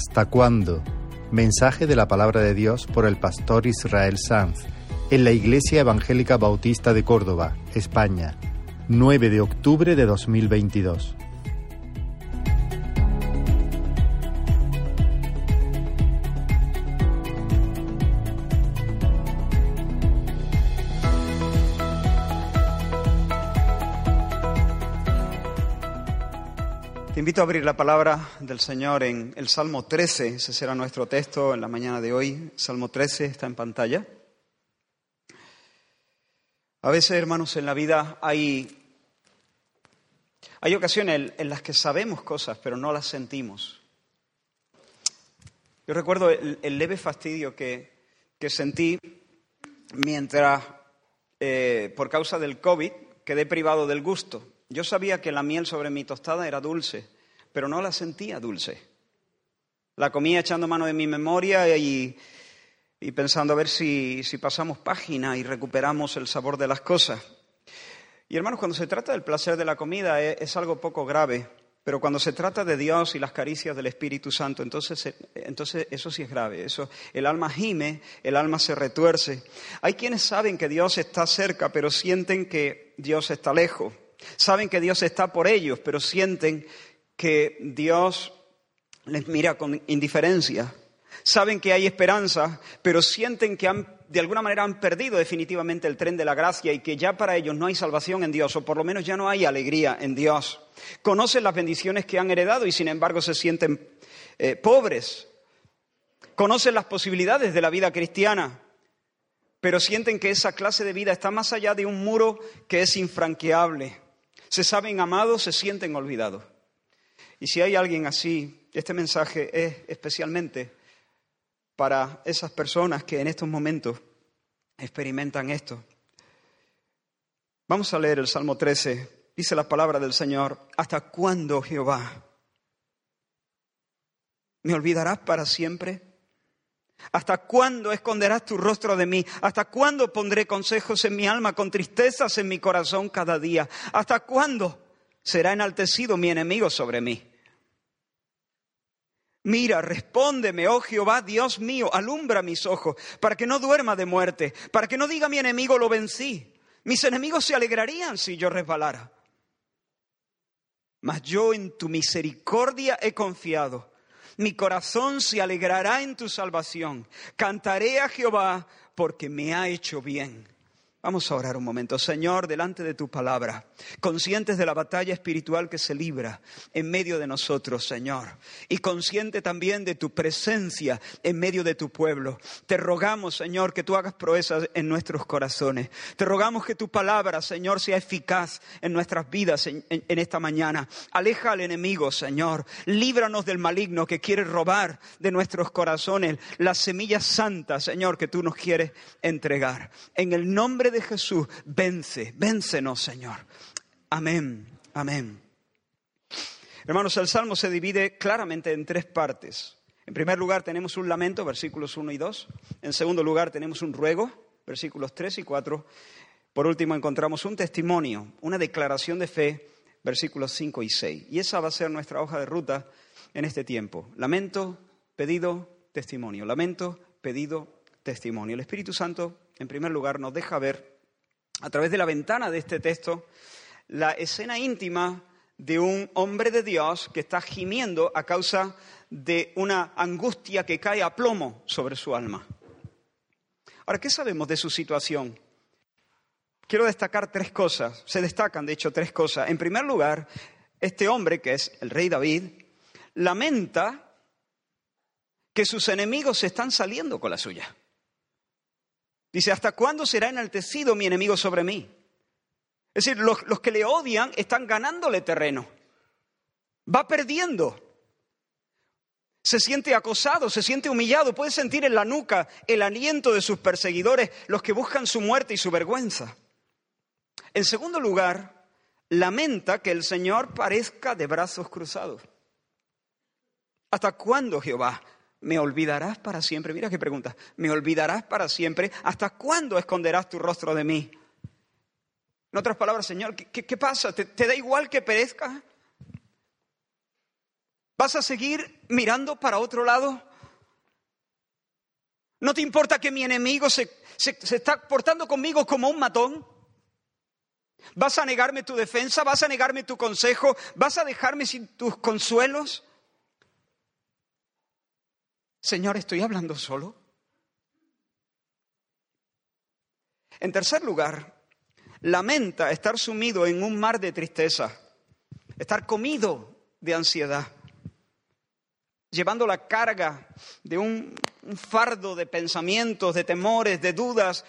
¿Hasta cuándo? Mensaje de la palabra de Dios por el pastor Israel Sanz en la Iglesia Evangélica Bautista de Córdoba, España, 9 de octubre de 2022. Invito a abrir la palabra del Señor en el Salmo 13, ese será nuestro texto en la mañana de hoy. Salmo 13 está en pantalla. A veces, hermanos, en la vida hay, hay ocasiones en las que sabemos cosas, pero no las sentimos. Yo recuerdo el, leve fastidio que, que sentí mientras, eh, por causa del COVID, quedé privado del gusto. Yo sabía que la miel sobre mi tostada era dulce, pero no la sentía dulce. La comía echando mano de mi memoria y, pensando a ver si, pasamos página y recuperamos el sabor de las cosas. Y hermanos, cuando se trata del placer de la comida es, es algo poco grave, pero cuando se trata de Dios y las caricias del Espíritu Santo, entonces, entonces eso sí es grave. Eso, el alma gime, el alma se retuerce. Hay quienes saben que Dios está cerca, pero sienten que Dios está lejos. Saben que Dios está por ellos, pero sienten que Dios les mira con indiferencia. Saben que hay esperanza, pero sienten que de alguna manera han perdido definitivamente el tren de la gracia y que ya para ellos no hay salvación en Dios, o por lo menos ya no hay alegría en Dios. Conocen las bendiciones que han heredado y sin embargo se sienten eh, pobres. Conocen las posibilidades de la vida cristiana, pero sienten que esa clase de vida está más allá de un muro que es infranqueable se saben amados, se sienten olvidados. Y si hay alguien así, este mensaje es especialmente para esas personas que en estos momentos experimentan esto. Vamos a leer el Salmo 13. Dice la palabra del Señor, ¿hasta cuándo, Jehová? ¿Me olvidarás para siempre? ¿Hasta cuándo esconderás tu rostro de mí? ¿Hasta cuándo pondré consejos en mi alma con tristezas en mi corazón cada día? ¿Hasta cuándo será enaltecido mi enemigo sobre mí? Mira, respóndeme, oh Jehová, Dios mío, alumbra mis ojos, para que no duerma de muerte, para que no diga mi enemigo lo vencí. Mis enemigos se alegrarían si yo resbalara. Mas yo en tu misericordia he confiado mi corazón se alegrará en tu salvación. Cantaré a Jehová porque me ha hecho bien. Vamos a orar un momento. Señor, delante de tu palabra, conscientes de la batalla espiritual que se libra en medio de nosotros, Señor, y consciente también de tu presencia en medio de tu pueblo, te rogamos, Señor, que tú hagas proezas en nuestros corazones. Te rogamos que tu palabra, Señor, sea eficaz en nuestras vidas en, esta mañana. Aleja al enemigo, Señor. Líbranos del maligno que quiere robar de nuestros corazones las semillas santas, Señor, que tú nos quieres entregar. En el nombre de Jesús, vence, véncenos, Señor. Amén, amén. Hermanos, el Salmo se divide claramente en tres partes. En primer lugar tenemos un lamento, versículos 1 y 2. En segundo lugar tenemos un ruego, versículos 3 y 4. Por último encontramos un testimonio, una declaración de fe, versículos 5 y 6. Y esa va a ser nuestra hoja de ruta en este tiempo. Lamento, pedido, testimonio. Lamento, pedido, testimonio. El Espíritu Santo en primer lugar, nos deja ver a través de la ventana de este texto la escena íntima de un hombre de Dios que está gimiendo a causa de una angustia que cae a plomo sobre su alma. Ahora, ¿qué sabemos de su situación? Quiero destacar tres cosas. Se destacan, de hecho, tres cosas. En primer lugar, este hombre, que es el rey David, lamenta que sus enemigos se están saliendo con la suya. Dice, ¿hasta cuándo será enaltecido mi enemigo sobre mí? Es decir, los, que le odian están ganándole terreno. Va perdiendo. Se siente acosado, se siente humillado, puede sentir en la nuca el aliento de sus perseguidores, los que buscan su muerte y su vergüenza. En segundo lugar, lamenta que el Señor parezca de brazos cruzados. ¿Hasta cuándo, Jehová? ¿Me olvidarás para siempre? Mira qué pregunta. ¿Me olvidarás para siempre? ¿Hasta cuándo esconderás tu rostro de mí? En otras palabras, Señor, ¿qué, pasa? ¿Te, da igual que perezca? ¿Vas a seguir mirando para otro lado? ¿No te importa que mi enemigo se, se, está portando conmigo como un matón? ¿Vas a negarme tu defensa? ¿Vas a negarme tu consejo? ¿Vas a dejarme sin tus consuelos? Señor, ¿estoy hablando solo? En tercer lugar, lamenta estar sumido en un mar de tristeza, estar comido de ansiedad, llevando la carga de un, fardo de pensamientos, de temores, de dudas,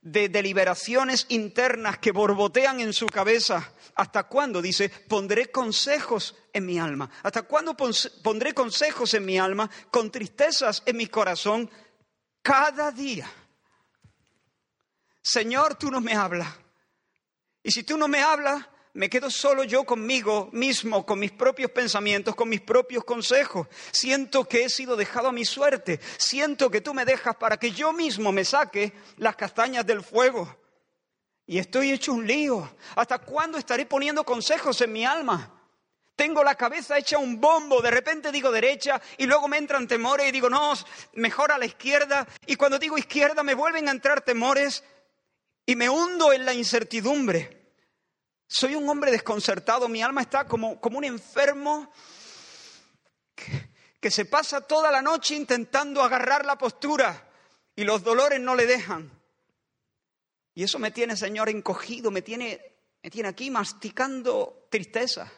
de deliberaciones internas que borbotean en su cabeza. ¿Hasta cuándo? Dice, pondré consejos en mi alma. ¿Hasta cuándo pondré consejos en mi alma con tristezas en mi corazón cada día? Señor, tú no me hablas. Y si tú no me hablas, me quedo solo yo conmigo mismo, con mis propios pensamientos, con mis propios consejos. Siento que he sido dejado a mi suerte. Siento que tú me dejas para que yo mismo me saque las castañas del fuego. Y estoy hecho un lío. ¿Hasta cuándo estaré poniendo consejos en mi alma? Tengo la cabeza hecha un bombo, de repente digo derecha y luego me entran temores y digo no, mejor a la izquierda. Y cuando digo izquierda me vuelven a entrar temores y me hundo en la incertidumbre. Soy un hombre desconcertado, mi alma está como, como un enfermo que, se pasa toda la noche intentando agarrar la postura y los dolores no le dejan. Y eso me tiene, Señor, encogido, me tiene, me tiene aquí masticando tristeza.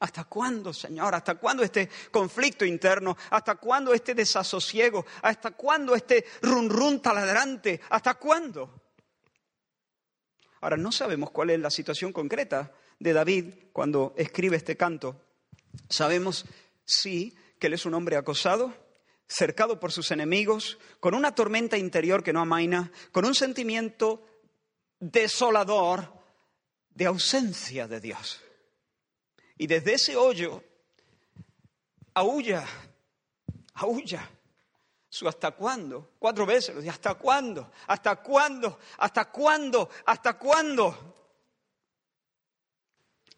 ¿Hasta cuándo, Señor? ¿Hasta cuándo este conflicto interno? ¿Hasta cuándo este desasosiego? ¿Hasta cuándo este run run taladrante? ¿Hasta cuándo? Ahora, no sabemos cuál es la situación concreta de David cuando escribe este canto. Sabemos, sí, que él es un hombre acosado, cercado por sus enemigos, con una tormenta interior que no amaina, con un sentimiento desolador de ausencia de Dios. Y desde ese hoyo, aúlla, aúlla. Su hasta cuándo, cuatro veces, lo hasta cuándo, hasta cuándo, hasta cuándo, hasta cuándo.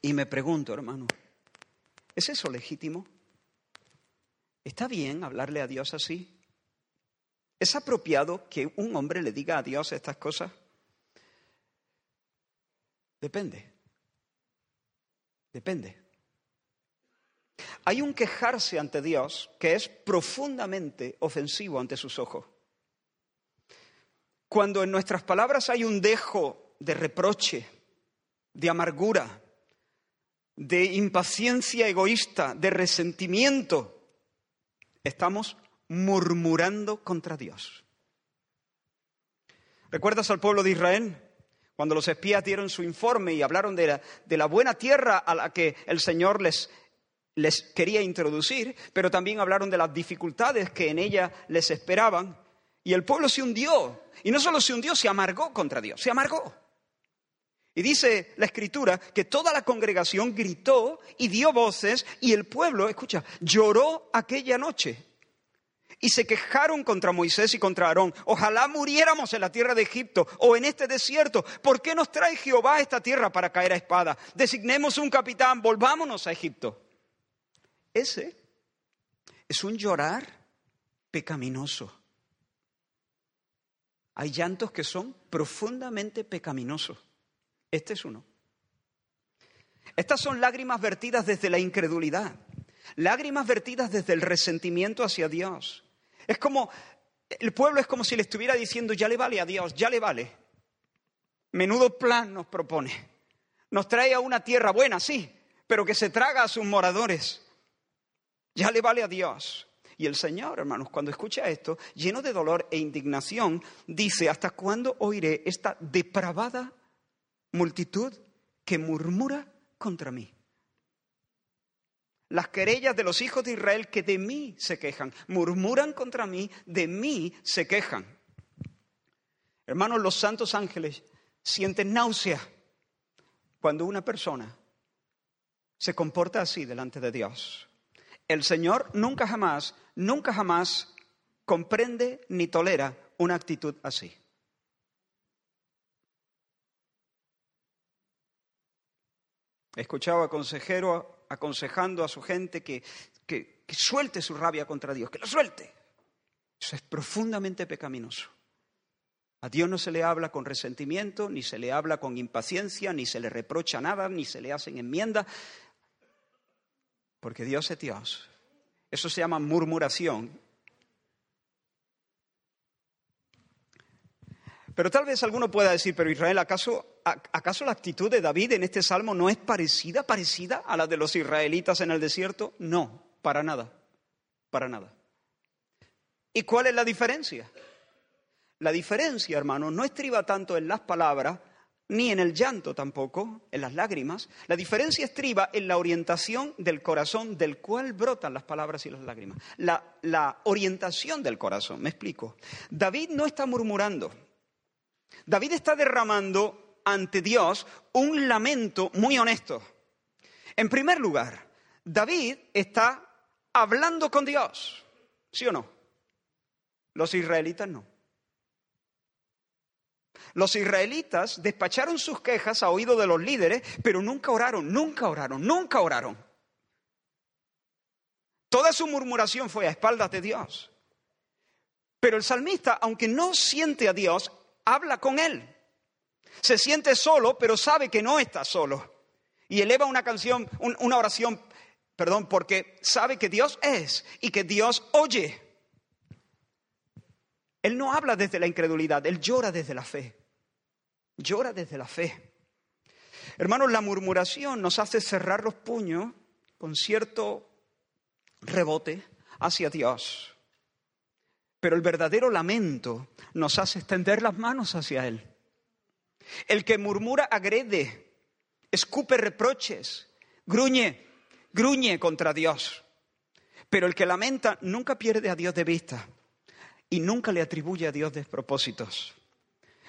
Y me pregunto, hermano, ¿es eso legítimo? ¿Está bien hablarle a Dios así? ¿Es apropiado que un hombre le diga a Dios estas cosas? Depende. Depende. Hay un quejarse ante Dios que es profundamente ofensivo ante sus ojos. Cuando en nuestras palabras hay un dejo de reproche, de amargura, de impaciencia egoísta, de resentimiento, estamos murmurando contra Dios. ¿Recuerdas al pueblo de Israel? Cuando los espías dieron su informe y hablaron de la, buena tierra a la que el Señor les les quería introducir, pero también hablaron de las dificultades que en ella les esperaban. Y el pueblo se hundió. Y no solo se hundió, se amargó contra Dios, se amargó. Y dice la escritura que toda la congregación gritó y dio voces y el pueblo, escucha, lloró aquella noche. Y se quejaron contra Moisés y contra Aarón. Ojalá muriéramos en la tierra de Egipto o en este desierto. ¿Por qué nos trae Jehová a esta tierra para caer a espada? Designemos un capitán, volvámonos a Egipto. Ese es un llorar pecaminoso. Hay llantos que son profundamente pecaminosos. Este es uno. Estas son lágrimas vertidas desde la incredulidad, lágrimas vertidas desde el resentimiento hacia Dios. Es como, el pueblo es como si le estuviera diciendo, ya le vale a Dios, ya le vale. Menudo plan nos propone. Nos trae a una tierra buena, sí, pero que se traga a sus moradores. Ya le vale a Dios. Y el Señor, hermanos, cuando escucha esto, lleno de dolor e indignación, dice, ¿hasta cuándo oiré esta depravada multitud que murmura contra mí? Las querellas de los hijos de Israel que de mí se quejan, murmuran contra mí, de mí se quejan. Hermanos, los santos ángeles sienten náusea cuando una persona se comporta así delante de Dios. El Señor nunca jamás, nunca jamás comprende ni tolera una actitud así. He escuchado a consejeros aconsejando a su gente que, que, que suelte su rabia contra Dios, que lo suelte. Eso es profundamente pecaminoso. A Dios no se le habla con resentimiento, ni se le habla con impaciencia, ni se le reprocha nada, ni se le hacen enmiendas, porque Dios es Dios. Eso se llama murmuración. Pero tal vez alguno pueda decir, pero Israel, ¿acaso, ¿acaso la actitud de David en este salmo no es parecida, parecida a la de los israelitas en el desierto? No, para nada, para nada. ¿Y cuál es la diferencia? La diferencia, hermano, no estriba tanto en las palabras, ni en el llanto tampoco, en las lágrimas. La diferencia estriba en la orientación del corazón del cual brotan las palabras y las lágrimas. La, orientación del corazón, me explico. David no está murmurando. David está derramando ante Dios un lamento muy honesto. En primer lugar, David está hablando con Dios, ¿sí o no? Los israelitas no. Los israelitas despacharon sus quejas a oído de los líderes, pero nunca oraron, nunca oraron, nunca oraron. Toda su murmuración fue a espaldas de Dios. Pero el salmista, aunque no siente a Dios, habla con él. Se siente solo, pero sabe que no está solo. Y eleva una canción, una oración, perdón, porque sabe que Dios es y que Dios oye. Él no habla desde la incredulidad, él llora desde la fe. Llora desde la fe. Hermanos, la murmuración nos hace cerrar los puños con cierto rebote hacia Dios. Pero el verdadero lamento nos hace extender las manos hacia Él. El que murmura agrede, escupe reproches, gruñe, gruñe contra Dios. Pero el que lamenta nunca pierde a Dios de vista y nunca le atribuye a Dios despropósitos.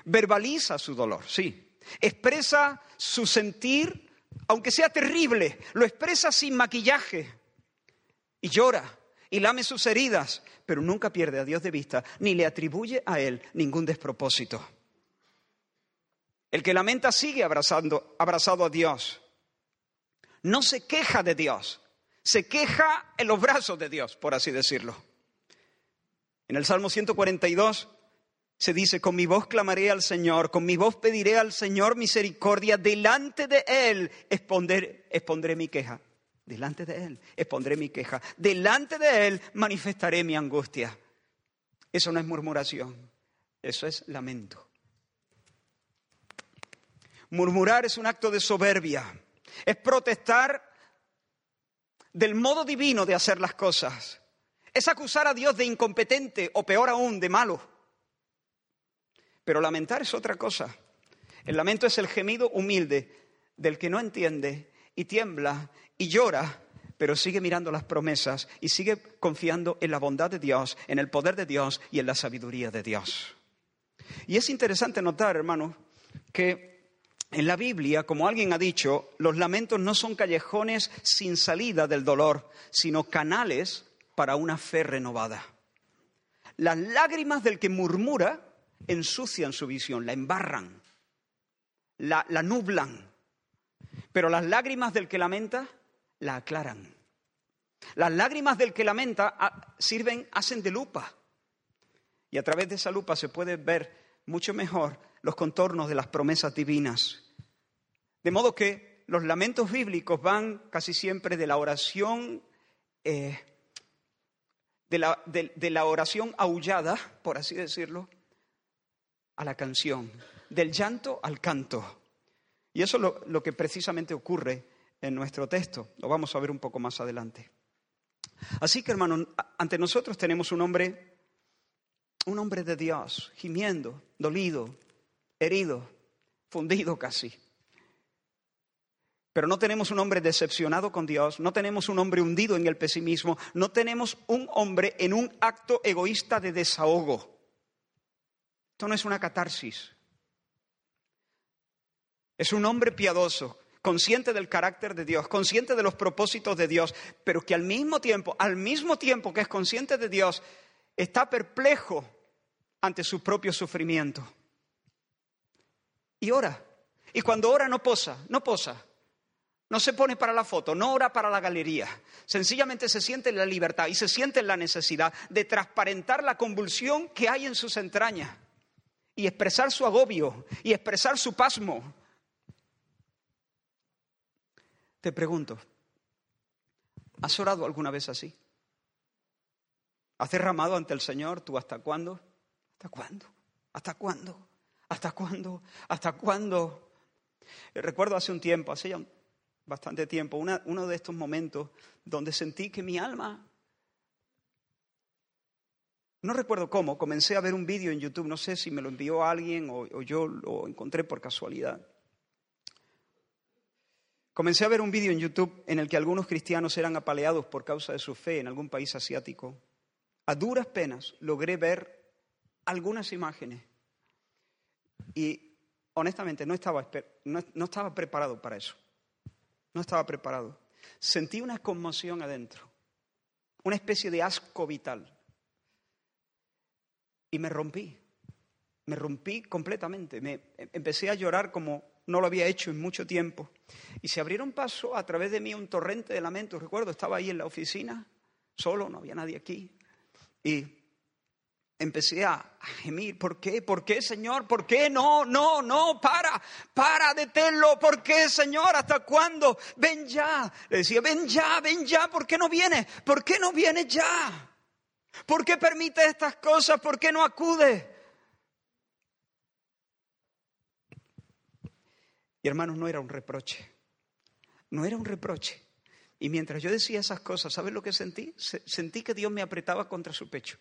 Verbaliza su dolor, sí. Expresa su sentir, aunque sea terrible, lo expresa sin maquillaje. Y llora y lame sus heridas, pero nunca pierde a Dios de vista, ni le atribuye a Él ningún despropósito. El que lamenta sigue abrazando, abrazado a Dios. No se queja de Dios, se queja en los brazos de Dios, por así decirlo. En el Salmo 142 se dice, con mi voz clamaré al Señor, con mi voz pediré al Señor misericordia, delante de Él expondré, mi queja. Delante de Él expondré mi queja. Delante de Él manifestaré mi angustia. Eso no es murmuración, eso es lamento. Murmurar es un acto de soberbia, es protestar del modo divino de hacer las cosas es acusar a Dios de incompetente o peor aún, de malo. Pero lamentar es otra cosa. El lamento es el gemido humilde del que no entiende y tiembla y llora, pero sigue mirando las promesas y sigue confiando en la bondad de Dios, en el poder de Dios y en la sabiduría de Dios. Y es interesante notar, hermanos, que en la Biblia, como alguien ha dicho, los lamentos no son callejones sin salida del dolor, sino canales para una fe renovada. Las lágrimas del que murmura ensucian su visión, la embarran, la, nublan. Pero las lágrimas del que lamenta la aclaran. Las lágrimas del que lamenta ah, sirven, hacen de lupa. Y a través de esa lupa se puede ver mucho mejor los contornos de las promesas divinas. De modo que los lamentos bíblicos van casi siempre de la oración eh, de la, oración aullada, por así decirlo, a la canción, del llanto al canto. Y eso es lo, lo que precisamente ocurre en nuestro texto. Lo vamos a ver un poco más adelante. Así que, hermano, ante nosotros tenemos un hombre, un hombre de Dios, gimiendo, dolido, herido, fundido casi. Pero no tenemos un hombre decepcionado con Dios, no tenemos un hombre hundido en el pesimismo, no tenemos un hombre en un acto egoísta de desahogo. Esto no es una catarsis. Es un hombre piadoso, consciente del carácter de Dios, consciente de los propósitos de Dios, pero que al mismo tiempo, al mismo tiempo que es consciente de Dios, está perplejo ante su propio sufrimiento. Y ora. Y cuando ora no posa, no posa No se pone para la foto, no ora para la galería. Sencillamente se siente en la libertad y se siente en la necesidad de transparentar la convulsión que hay en sus entrañas y expresar su agobio y expresar su pasmo. Te pregunto, ¿has orado alguna vez así? ¿Has derramado ante el Señor tú hasta cuándo? ¿Hasta cuándo? ¿Hasta cuándo? ¿Hasta cuándo? ¿Hasta cuándo? Recuerdo hace un tiempo, hace ya bastante tiempo, uno de estos momentos donde sentí que mi alma, no recuerdo cómo, comencé a ver un vídeo en YouTube, no sé si me lo envió alguien o, yo lo encontré por casualidad. Comencé a ver un vídeo en YouTube en el que algunos cristianos eran apaleados por causa de su fe en algún país asiático. A duras penas logré ver algunas imágenes y honestamente no estaba, no estaba preparado para eso. No estaba preparado. Sentí una conmoción adentro, una especie de asco vital. Y me rompí, me rompí completamente. Me empecé a llorar como no lo había hecho en mucho tiempo. Y se abrieron paso a través de mí un torrente de lamentos. Recuerdo, estaba ahí en la oficina, solo, no había nadie aquí. Y empecé a gemir. ¿Por qué? ¿Por qué, Señor? ¿Por qué? No, no, no, para, para, deténlo. ¿Por qué, Señor? ¿Hasta cuándo? Ven ya. Le decía, ven ya, ven ya. ¿Por qué no viene? ¿Por qué no viene ya? ¿Por qué permite estas cosas? ¿Por qué no acude? Y hermanos, no era un reproche. No era un reproche. Y mientras yo decía esas cosas, ¿sabes lo que sentí? Sentí que Dios me apretaba contra su pecho.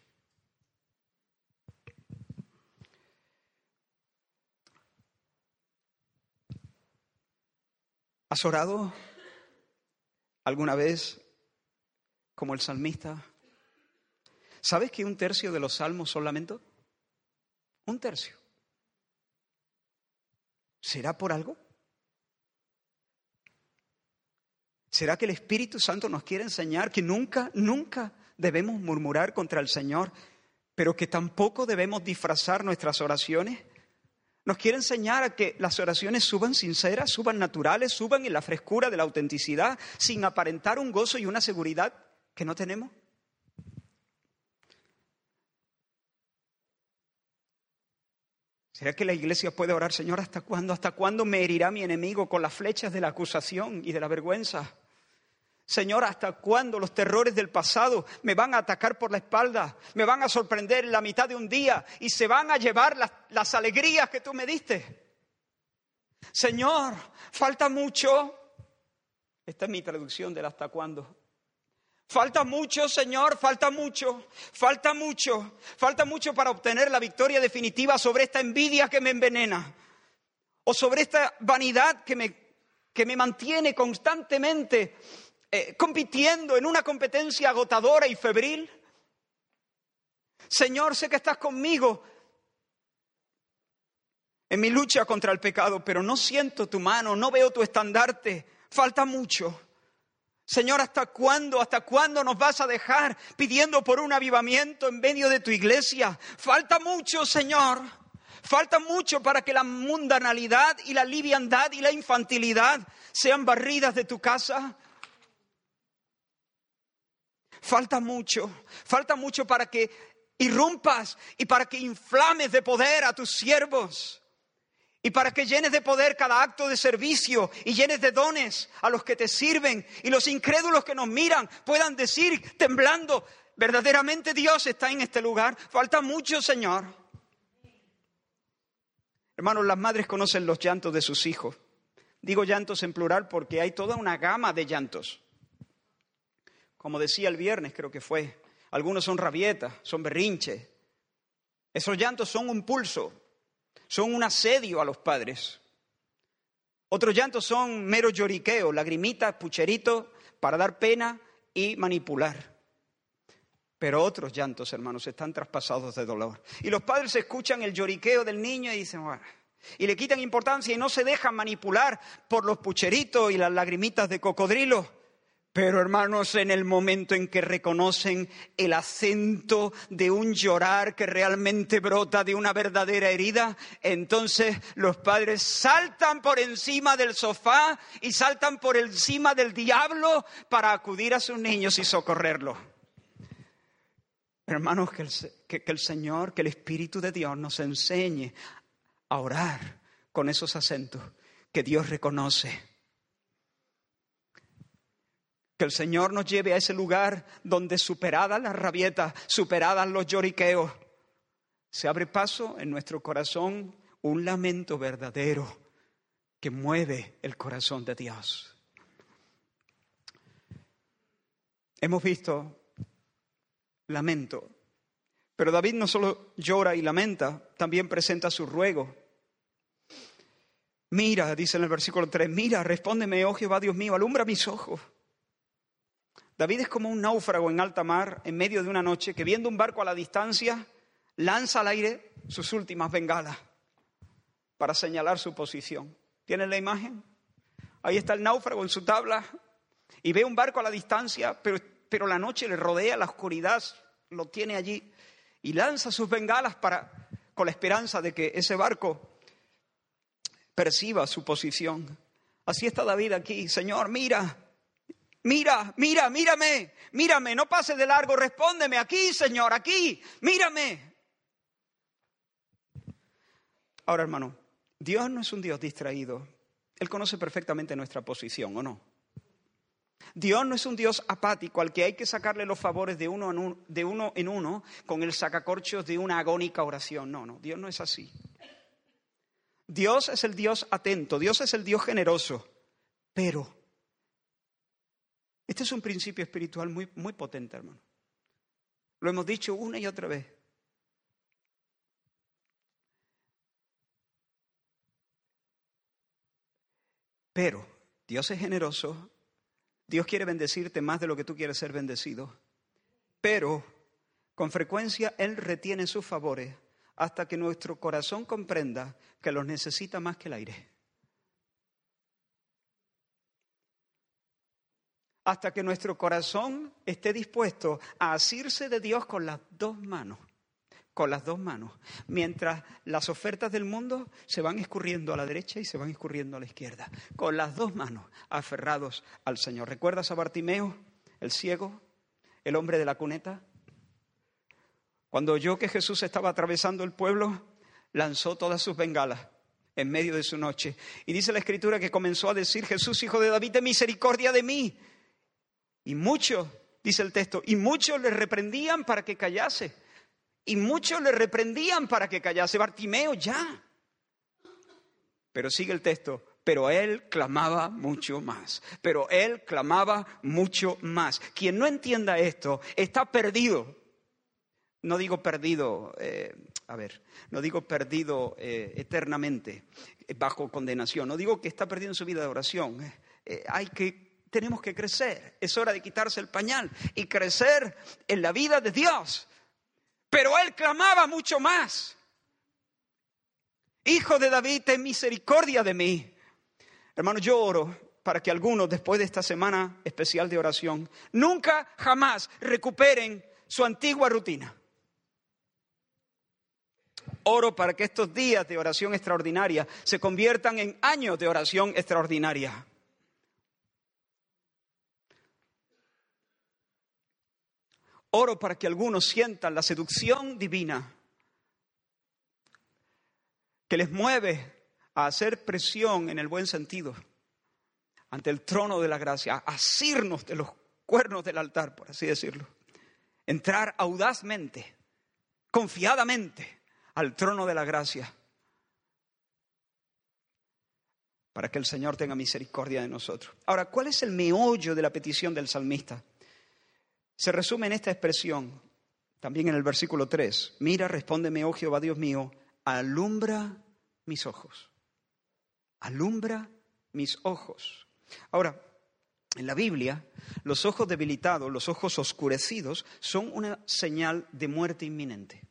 ¿Has orado alguna vez como el salmista? ¿Sabes que un tercio de los salmos son lamentos? Un tercio. ¿Será por algo? ¿Será que el Espíritu Santo nos quiere enseñar que nunca, nunca debemos murmurar contra el Señor, pero que tampoco debemos disfrazar nuestras oraciones? Nos quiere enseñar a que las oraciones suban sinceras, suban naturales, suban en la frescura de la autenticidad, sin aparentar un gozo y una seguridad que no tenemos. ¿Será que la iglesia puede orar, Señor, hasta cuándo? ¿Hasta cuándo me herirá mi enemigo con las flechas de la acusación y de la vergüenza? Señor, ¿hasta cuándo los terrores del pasado me van a atacar por la espalda? Me van a sorprender en la mitad de un día y se van a llevar las, alegrías que tú me diste. Señor, falta mucho. Esta es mi traducción del hasta cuándo. Falta mucho, Señor, falta mucho, falta mucho, falta mucho para obtener la victoria definitiva sobre esta envidia que me envenena o sobre esta vanidad que me, que me mantiene constantemente eh, compitiendo en una competencia agotadora y febril? Señor, sé que estás conmigo en mi lucha contra el pecado, pero no siento tu mano, no veo tu estandarte, falta mucho. Señor, ¿hasta cuándo? ¿Hasta cuándo nos vas a dejar pidiendo por un avivamiento en medio de tu iglesia? Falta mucho, Señor. Falta mucho para que la mundanalidad y la liviandad y la infantilidad sean barridas de tu casa. Falta mucho, falta mucho para que irrumpas y para que inflames de poder a tus siervos y para que llenes de poder cada acto de servicio y llenes de dones a los que te sirven y los incrédulos que nos miran puedan decir temblando, verdaderamente Dios está en este lugar. Falta mucho, Señor. Hermanos, las madres conocen los llantos de sus hijos. Digo llantos en plural porque hay toda una gama de llantos como decía el viernes, creo que fue. Algunos son rabietas, son berrinches. Esos llantos son un pulso, son un asedio a los padres. Otros llantos son mero lloriqueo, lagrimitas, pucheritos para dar pena y manipular. Pero otros llantos, hermanos, están traspasados de dolor. Y los padres escuchan el lloriqueo del niño y dicen, bueno, y le quitan importancia y no se dejan manipular por los pucheritos y las lagrimitas de cocodrilo Pero hermanos, en el momento en que reconocen el acento de un llorar que realmente brota de una verdadera herida, entonces los padres saltan por encima del sofá y saltan por encima del diablo para acudir a sus niños y socorrerlos. Hermanos, que el, Señor, que el Espíritu de Dios nos enseñe a orar con esos acentos que Dios reconoce que el Señor nos lleve a ese lugar donde superadas las rabietas, superadas los lloriqueos, se abre paso en nuestro corazón un lamento verdadero que mueve el corazón de Dios. Hemos visto lamento, pero David no solo llora y lamenta, también presenta su ruego. Mira, dice en el versículo 3, mira, respóndeme, oh Jehová Dios mío, alumbra mis ojos David es como un náufrago en alta mar en medio de una noche que viendo un barco a la distancia lanza al aire sus últimas bengalas para señalar su posición. ¿Tienen la imagen? Ahí está el náufrago en su tabla y ve un barco a la distancia, pero, pero la noche le rodea, la oscuridad lo tiene allí y lanza sus bengalas para, con la esperanza de que ese barco perciba su posición. Así está David aquí, Señor, mira, Mira, mira, mírame, mírame, no pase de largo, respóndeme aquí, Señor, aquí, mírame. Ahora, hermano, Dios no es un Dios distraído. Él conoce perfectamente nuestra posición, ¿o no? Dios no es un Dios apático al que hay que sacarle los favores de uno en uno, de uno, en uno con el sacacorchos de una agónica oración. No, no, Dios no es así. Dios es el Dios atento, Dios es el Dios generoso, pero este es un principio espiritual muy, muy potente, hermano. Lo hemos dicho una y otra vez. Pero Dios es generoso, Dios quiere bendecirte más de lo que tú quieres ser bendecido, pero con frecuencia Él retiene sus favores hasta que nuestro corazón comprenda que los necesita más que el aire. Hasta que nuestro corazón esté dispuesto a asirse de Dios con las dos manos, con las dos manos, mientras las ofertas del mundo se van escurriendo a la derecha y se van escurriendo a la izquierda, con las dos manos aferrados al Señor. ¿Recuerdas a Bartimeo, el ciego, el hombre de la cuneta? Cuando oyó que Jesús estaba atravesando el pueblo, lanzó todas sus bengalas en medio de su noche. Y dice la escritura que comenzó a decir, Jesús, hijo de David, ten misericordia de mí. Y muchos, dice el texto, y muchos le reprendían para que callase. Y muchos le reprendían para que callase. Bartimeo, ya. Pero sigue el texto, pero él clamaba mucho más. Pero él clamaba mucho más. Quien no entienda esto está perdido. No digo perdido, eh, a ver, no digo perdido eh, eternamente, bajo condenación. No digo que está perdido en su vida de oración. Eh, hay que tenemos que crecer. Es hora de quitarse el pañal y crecer en la vida de Dios. Pero él clamaba mucho más. Hijo de David, ten misericordia de mí. Hermano, yo oro para que algunos, después de esta semana especial de oración, nunca jamás recuperen su antigua rutina. Oro para que estos días de oración extraordinaria se conviertan en años de oración extraordinaria. Oro para que algunos sientan la seducción divina que les mueve a hacer presión en el buen sentido ante el trono de la gracia, a asirnos de los cuernos del altar, por así decirlo. Entrar audazmente, confiadamente al trono de la gracia para que el Señor tenga misericordia de nosotros. Ahora, ¿cuál es el meollo de la petición del salmista? Se resume en esta expresión, también en el versículo 3. Mira, respóndeme, oh Jehová Dios mío, alumbra mis ojos. Alumbra mis ojos. Ahora, en la Biblia, los ojos debilitados, los ojos oscurecidos, son una señal de muerte inminente.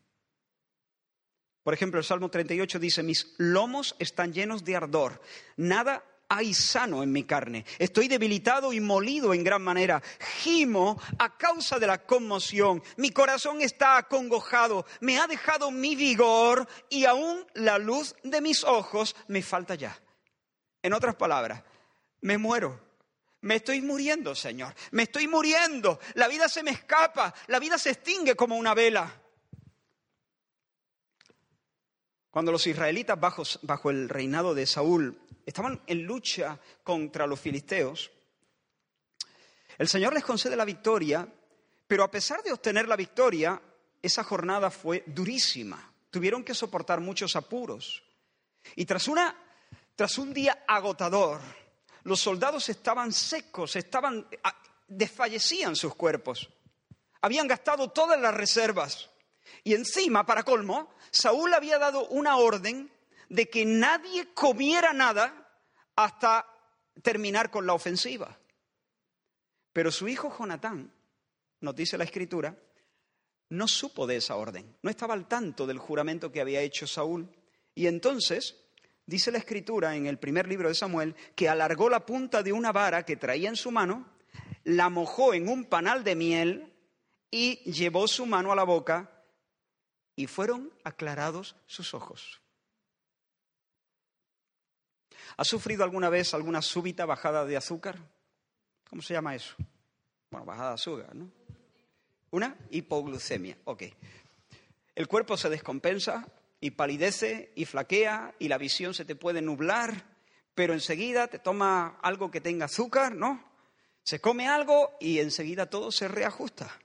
Por ejemplo, el Salmo 38 dice, mis lomos están llenos de ardor, nada hay sano en mi carne. Estoy debilitado y molido en gran manera. Gimo a causa de la conmoción. Mi corazón está acongojado. Me ha dejado mi vigor y aún la luz de mis ojos me falta ya. En otras palabras, me muero. Me estoy muriendo, Señor. Me estoy muriendo. La vida se me escapa. La vida se extingue como una vela. Cuando los israelitas bajo, bajo el reinado de Saúl estaban en lucha contra los filisteos, el Señor les concede la victoria, pero a pesar de obtener la victoria, esa jornada fue durísima. Tuvieron que soportar muchos apuros. Y tras, una, tras un día agotador, los soldados estaban secos, estaban, ah, desfallecían sus cuerpos. Habían gastado todas las reservas. Y encima, para colmo, Saúl había dado una orden de que nadie comiera nada hasta terminar con la ofensiva. Pero su hijo Jonatán, nos dice la escritura, no supo de esa orden, no estaba al tanto del juramento que había hecho Saúl. Y entonces, dice la escritura en el primer libro de Samuel, que alargó la punta de una vara que traía en su mano, la mojó en un panal de miel y llevó su mano a la boca y fueron aclarados sus ojos. ¿Ha sufrido alguna vez alguna súbita bajada de azúcar? ¿Cómo se llama eso? Bueno, bajada de azúcar, ¿no? Una hipoglucemia, ok. El cuerpo se descompensa y palidece y flaquea y la visión se te puede nublar, pero enseguida te toma algo que tenga azúcar, ¿no? Se come algo y enseguida todo se reajusta.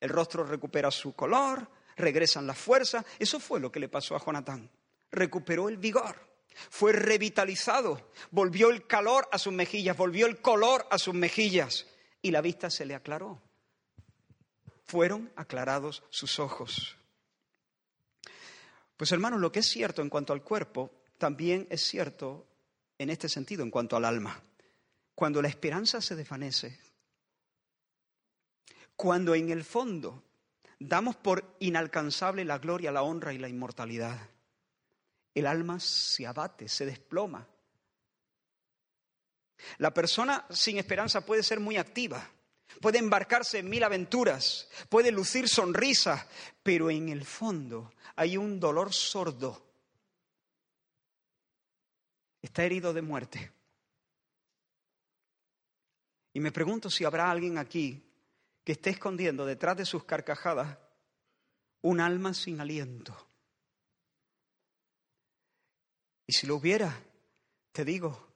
El rostro recupera su color, regresan las fuerzas. Eso fue lo que le pasó a Jonatán. Recuperó el vigor fue revitalizado, volvió el calor a sus mejillas, volvió el color a sus mejillas y la vista se le aclaró. Fueron aclarados sus ojos. Pues hermanos, lo que es cierto en cuanto al cuerpo, también es cierto en este sentido en cuanto al alma. Cuando la esperanza se desvanece, cuando en el fondo damos por inalcanzable la gloria, la honra y la inmortalidad, el alma se abate, se desploma. La persona sin esperanza puede ser muy activa, puede embarcarse en mil aventuras, puede lucir sonrisas, pero en el fondo hay un dolor sordo. Está herido de muerte. Y me pregunto si habrá alguien aquí que esté escondiendo detrás de sus carcajadas un alma sin aliento y si lo hubiera, te digo,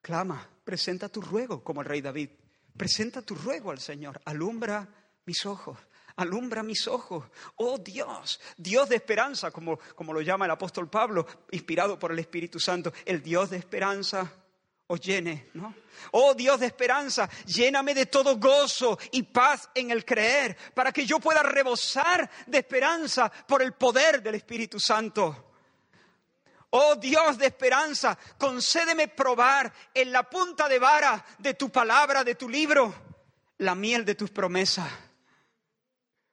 clama, presenta tu ruego como el rey David. Presenta tu ruego al Señor. Alumbra mis ojos. Alumbra mis ojos. Oh Dios, Dios de esperanza, como, como lo llama el apóstol Pablo, inspirado por el Espíritu Santo. El Dios de esperanza os llene, ¿no? Oh Dios de esperanza, lléname de todo gozo y paz en el creer, para que yo pueda rebosar de esperanza por el poder del Espíritu Santo. Oh Dios de esperanza, concédeme probar en la punta de vara de tu palabra, de tu libro, la miel de tus promesas.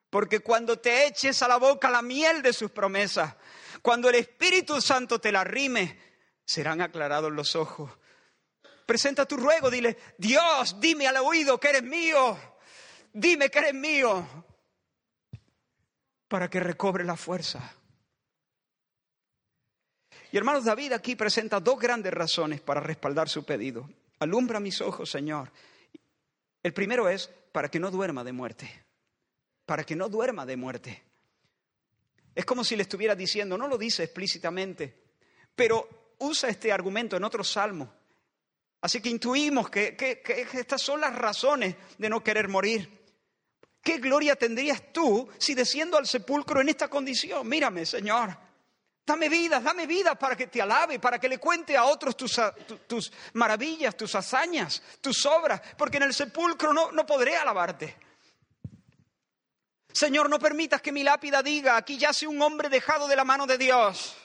Porque cuando te eches a la boca la miel de sus promesas, cuando el Espíritu Santo te la rime, serán aclarados los ojos. Presenta tu ruego, dile, Dios, dime al oído que eres mío, dime que eres mío, para que recobre la fuerza. Y hermanos, David aquí presenta dos grandes razones para respaldar su pedido. Alumbra mis ojos, Señor. El primero es para que no duerma de muerte. Para que no duerma de muerte. Es como si le estuviera diciendo, no lo dice explícitamente, pero usa este argumento en otro salmo. Así que intuimos que, estas son las razones de no querer morir. ¿Qué gloria tendrías tú si desciendo al sepulcro en esta condición? Mírame, Señor. Dame vida, dame vida para que te alabe, para que le cuente a otros tus, tus maravillas, tus hazañas, tus obras, porque en el sepulcro no, no podré alabarte. Señor, no permitas que mi lápida diga, aquí yace un hombre dejado de la mano de Dios.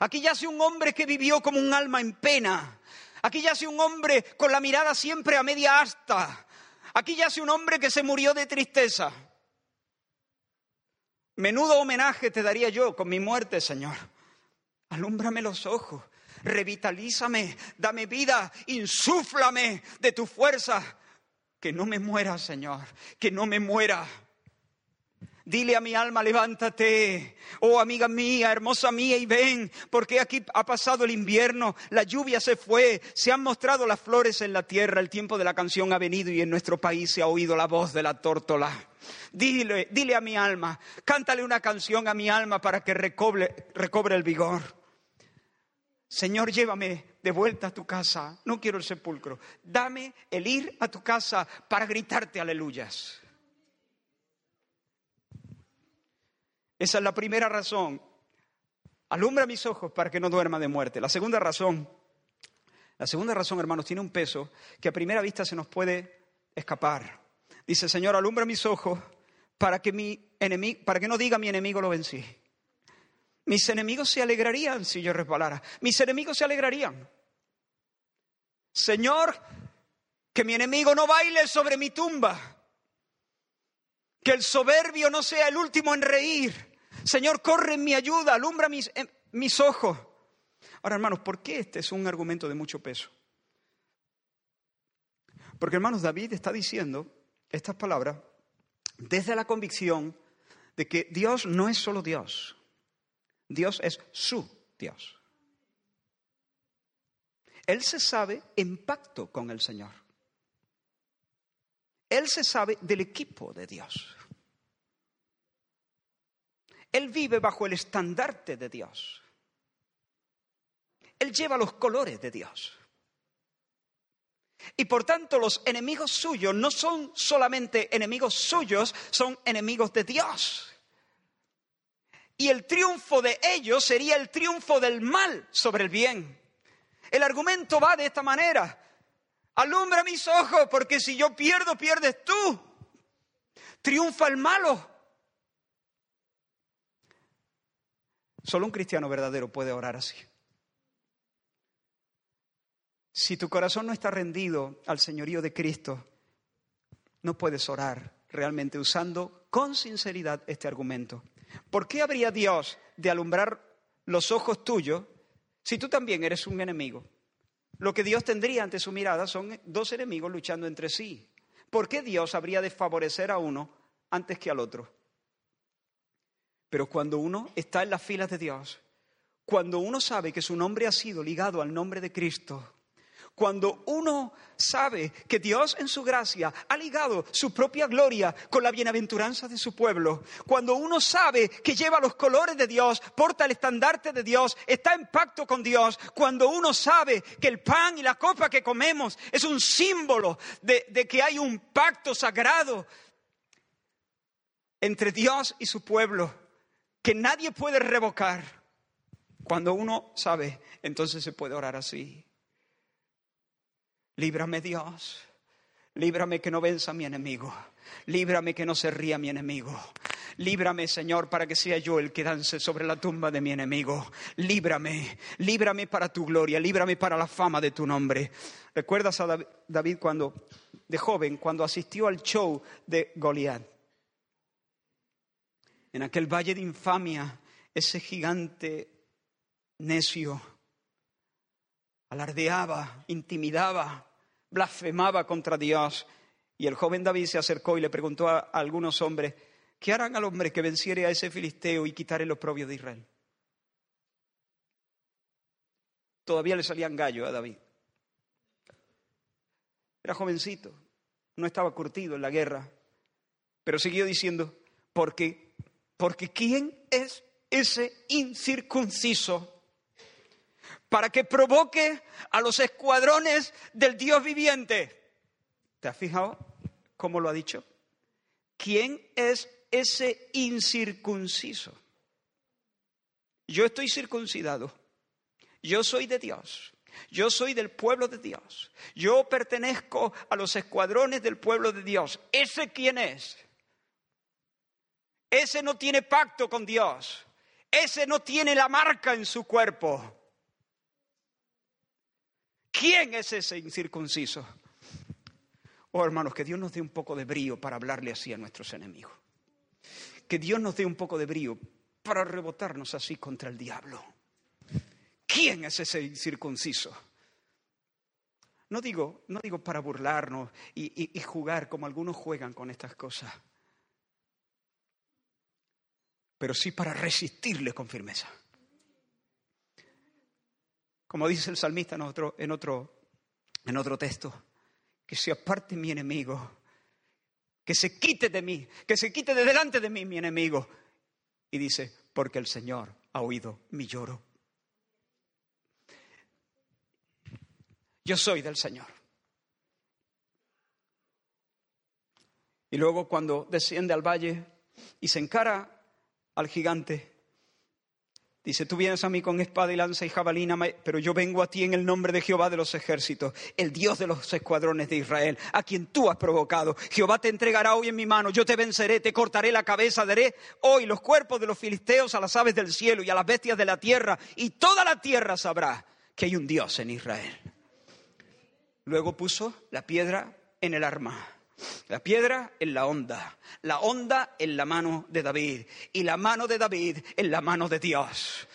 Aquí yace un hombre que vivió como un alma en pena. Aquí yace un hombre con la mirada siempre a media asta. Aquí yace un hombre que se murió de tristeza. Menudo homenaje te daría yo con mi muerte, Señor. Alúmbrame los ojos. revitalízame, dame vida, insúflame de tu fuerza. Que no me muera, Señor, que no me muera. Dile a mi alma, levántate, oh amiga mía, hermosa mía, y ven, porque aquí ha pasado el invierno, la lluvia se fue, se han mostrado las flores en la tierra, el tiempo de la canción ha venido y en nuestro país se ha oído la voz de la tórtola. Dile, dile a mi alma, cántale una canción a mi alma para que recobre, recobre el vigor. Señor, llévame de vuelta a tu casa, no quiero el sepulcro, dame el ir a tu casa para gritarte aleluyas. Esa es la primera razón. Alumbra mis ojos para que no duerma de muerte. La segunda razón, la segunda razón, hermanos, tiene un peso que a primera vista se nos puede escapar. Dice, Señor, alumbra mis ojos para que mi enemigo, para que no diga mi enemigo lo vencí. Mis enemigos se alegrarían si yo resbalara. Mis enemigos se alegrarían. Señor, que mi enemigo no baile sobre mi tumba. Que el soberbio no sea el último en reír. Señor, corre en mi ayuda, alumbra mis, em, mis ojos. Ahora, hermanos, ¿por qué este es un argumento de mucho peso? Porque, hermanos, David está diciendo estas palabras desde la convicción de que Dios no es solo Dios, Dios es su Dios. Él se sabe en pacto con el Señor. Él se sabe del equipo de Dios. Él vive bajo el estandarte de Dios. Él lleva los colores de Dios. Y por tanto los enemigos suyos no son solamente enemigos suyos, son enemigos de Dios. Y el triunfo de ellos sería el triunfo del mal sobre el bien. El argumento va de esta manera. Alumbra mis ojos porque si yo pierdo, pierdes tú. Triunfa el malo. Solo un cristiano verdadero puede orar así. Si tu corazón no está rendido al señorío de Cristo, no puedes orar realmente usando con sinceridad este argumento. ¿Por qué habría Dios de alumbrar los ojos tuyos si tú también eres un enemigo? Lo que Dios tendría ante su mirada son dos enemigos luchando entre sí. ¿Por qué Dios habría de favorecer a uno antes que al otro? Pero cuando uno está en las filas de Dios, cuando uno sabe que su nombre ha sido ligado al nombre de Cristo, cuando uno sabe que Dios en su gracia ha ligado su propia gloria con la bienaventuranza de su pueblo, cuando uno sabe que lleva los colores de Dios, porta el estandarte de Dios, está en pacto con Dios, cuando uno sabe que el pan y la copa que comemos es un símbolo de, de que hay un pacto sagrado entre Dios y su pueblo, que nadie puede revocar. Cuando uno sabe, entonces se puede orar así. Líbrame Dios, líbrame que no venza mi enemigo, líbrame que no se ría mi enemigo. Líbrame, Señor, para que sea yo el que dance sobre la tumba de mi enemigo. Líbrame, líbrame para tu gloria, líbrame para la fama de tu nombre. ¿Recuerdas a David cuando, de joven, cuando asistió al show de Goliat? En aquel valle de infamia, ese gigante necio alardeaba, intimidaba, blasfemaba contra Dios. Y el joven David se acercó y le preguntó a, algunos hombres, ¿qué harán al hombre que venciere a ese filisteo y quitare los propios de Israel? Todavía le salían gallos a David. Era jovencito, no estaba curtido en la guerra, pero siguió diciendo, porque porque ¿quién es ese incircunciso para que provoque a los escuadrones del Dios viviente? ¿Te has fijado cómo lo ha dicho? ¿Quién es ese incircunciso? Yo estoy circuncidado. Yo soy de Dios. Yo soy del pueblo de Dios. Yo pertenezco a los escuadrones del pueblo de Dios. ¿Ese quién es? Ese no tiene pacto con Dios. Ese no tiene la marca en su cuerpo. ¿Quién es ese incircunciso? Oh, hermanos, que Dios nos dé un poco de brío para hablarle así a nuestros enemigos. Que Dios nos dé un poco de brío para rebotarnos así contra el diablo. ¿quién es ese incircunciso? No digo, no digo para burlarnos y, y jugar como algunos juegan con estas cosas, pero sí para resistirle con firmeza. Como dice el salmista en otro, en otro, en otro texto, que se aparte mi enemigo, que se quite de mí, que se quite de delante de mí mi enemigo. Y dice, porque el Señor ha oído mi lloro. Yo soy del Señor. Y luego cuando desciende al valle y se encara al gigante, Dice, tú vienes a mí con espada y lanza y jabalina, pero yo vengo a ti en el nombre de Jehová de los ejércitos, el Dios de los escuadrones de Israel, a quien tú has provocado. Jehová te entregará hoy en mi mano, yo te venceré, te cortaré la cabeza, daré hoy los cuerpos de los filisteos a las aves del cielo y a las bestias de la tierra, y toda la tierra sabrá que hay un Dios en Israel. Luego puso la piedra en el arma. La piedra en la onda, la onda en la mano de David y la mano de David en la mano de Dios.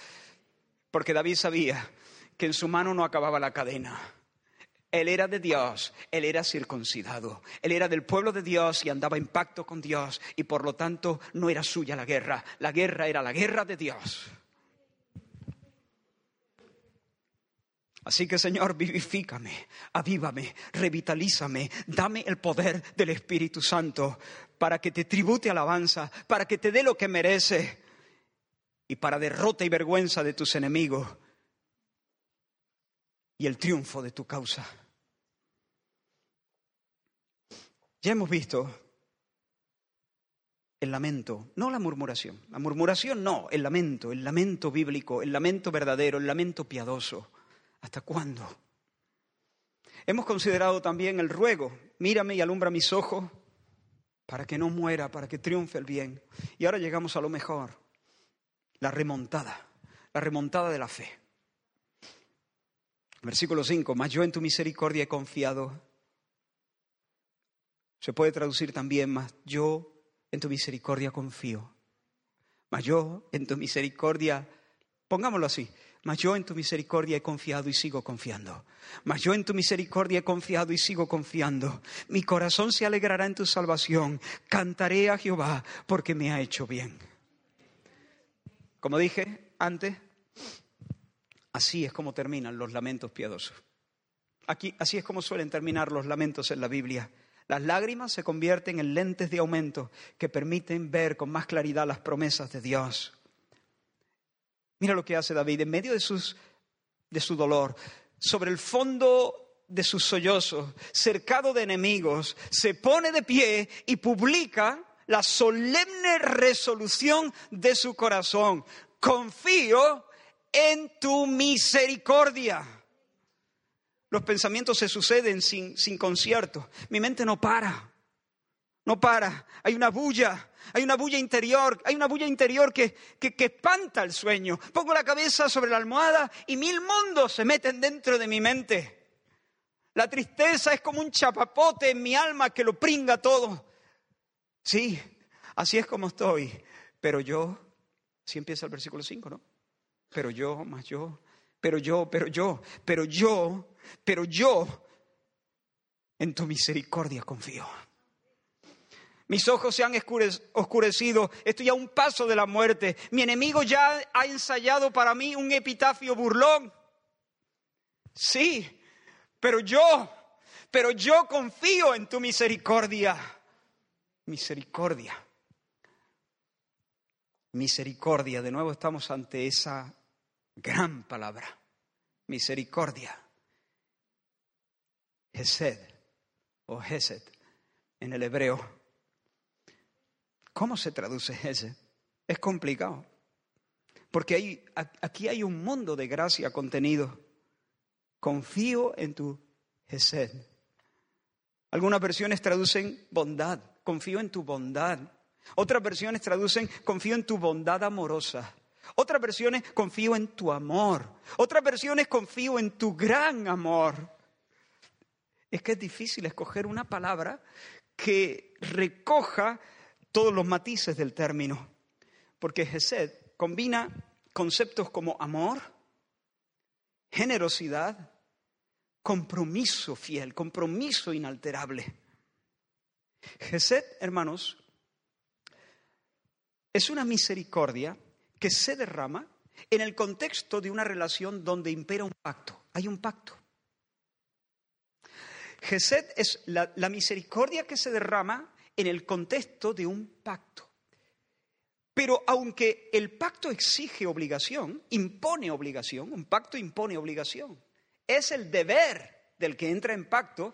Porque David sabía que en su mano no acababa la cadena. Él era de Dios, él era circuncidado, él era del pueblo de Dios y andaba en pacto con Dios y por lo tanto no era suya la guerra, la guerra era la guerra de Dios. Así que Señor, vivifícame, avívame, revitalízame, dame el poder del Espíritu Santo para que te tribute alabanza, para que te dé lo que merece y para derrota y vergüenza de tus enemigos y el triunfo de tu causa. Ya hemos visto el lamento, no la murmuración. La murmuración no, el lamento, el lamento bíblico, el lamento verdadero, el lamento piadoso. ¿Hasta cuándo? Hemos considerado también el ruego, mírame y alumbra mis ojos para que no muera, para que triunfe el bien. Y ahora llegamos a lo mejor, la remontada, la remontada de la fe. Versículo 5, mas yo en tu misericordia he confiado. Se puede traducir también, mas yo en tu misericordia confío. Mas yo en tu misericordia, pongámoslo así, mas yo en tu misericordia he confiado y sigo confiando. Mas yo en tu misericordia he confiado y sigo confiando. Mi corazón se alegrará en tu salvación. Cantaré a Jehová porque me ha hecho bien. Como dije antes, así es como terminan los lamentos piadosos. Aquí, así es como suelen terminar los lamentos en la Biblia. Las lágrimas se convierten en lentes de aumento que permiten ver con más claridad las promesas de Dios. Mira lo que hace David en medio de, de su dolor, sobre el fondo de sus sollozos, cercado de enemigos, se pone de pie y publica la solemne resolución de su corazón. Confío en tu misericordia. Los pensamientos se suceden sin, sin concierto. Mi mente no para. No para. Hay una bulla hay una bulla interior, hay una bulla interior que, que, que, espanta el sueño. Pongo la cabeza sobre la almohada y mil mundos se meten dentro de mi mente. La tristeza es como un chapapote en mi alma que lo pringa todo. Sí, así es como estoy. Pero yo, así empieza el versículo 5, ¿no? Pero yo, más yo, pero yo, pero yo, pero yo, pero yo, en tu misericordia confío. Mis ojos se han oscurecido. Estoy a un paso de la muerte. Mi enemigo ya ha ensayado para mí un epitafio burlón. Sí, pero yo, pero yo confío en tu misericordia. Misericordia. Misericordia. De nuevo estamos ante esa gran palabra. Misericordia. Hesed o Hesed en el hebreo ¿Cómo se traduce ese? Es complicado. Porque hay, aquí hay un mundo de gracia contenido. Confío en tu Gesed. Algunas versiones traducen bondad. Confío en tu bondad. Otras versiones traducen confío en tu bondad amorosa. Otras versiones confío en tu amor. Otras versiones confío en tu gran amor. Es que es difícil escoger una palabra que recoja todos los matices del término, porque Gesed combina conceptos como amor, generosidad, compromiso fiel, compromiso inalterable. Gesed, hermanos, es una misericordia que se derrama en el contexto de una relación donde impera un pacto. Hay un pacto. Gesed es la, la, misericordia que se derrama en el contexto de un pacto. Pero aunque el pacto exige obligación, impone obligación, un pacto impone obligación. Es el deber del que entra en pacto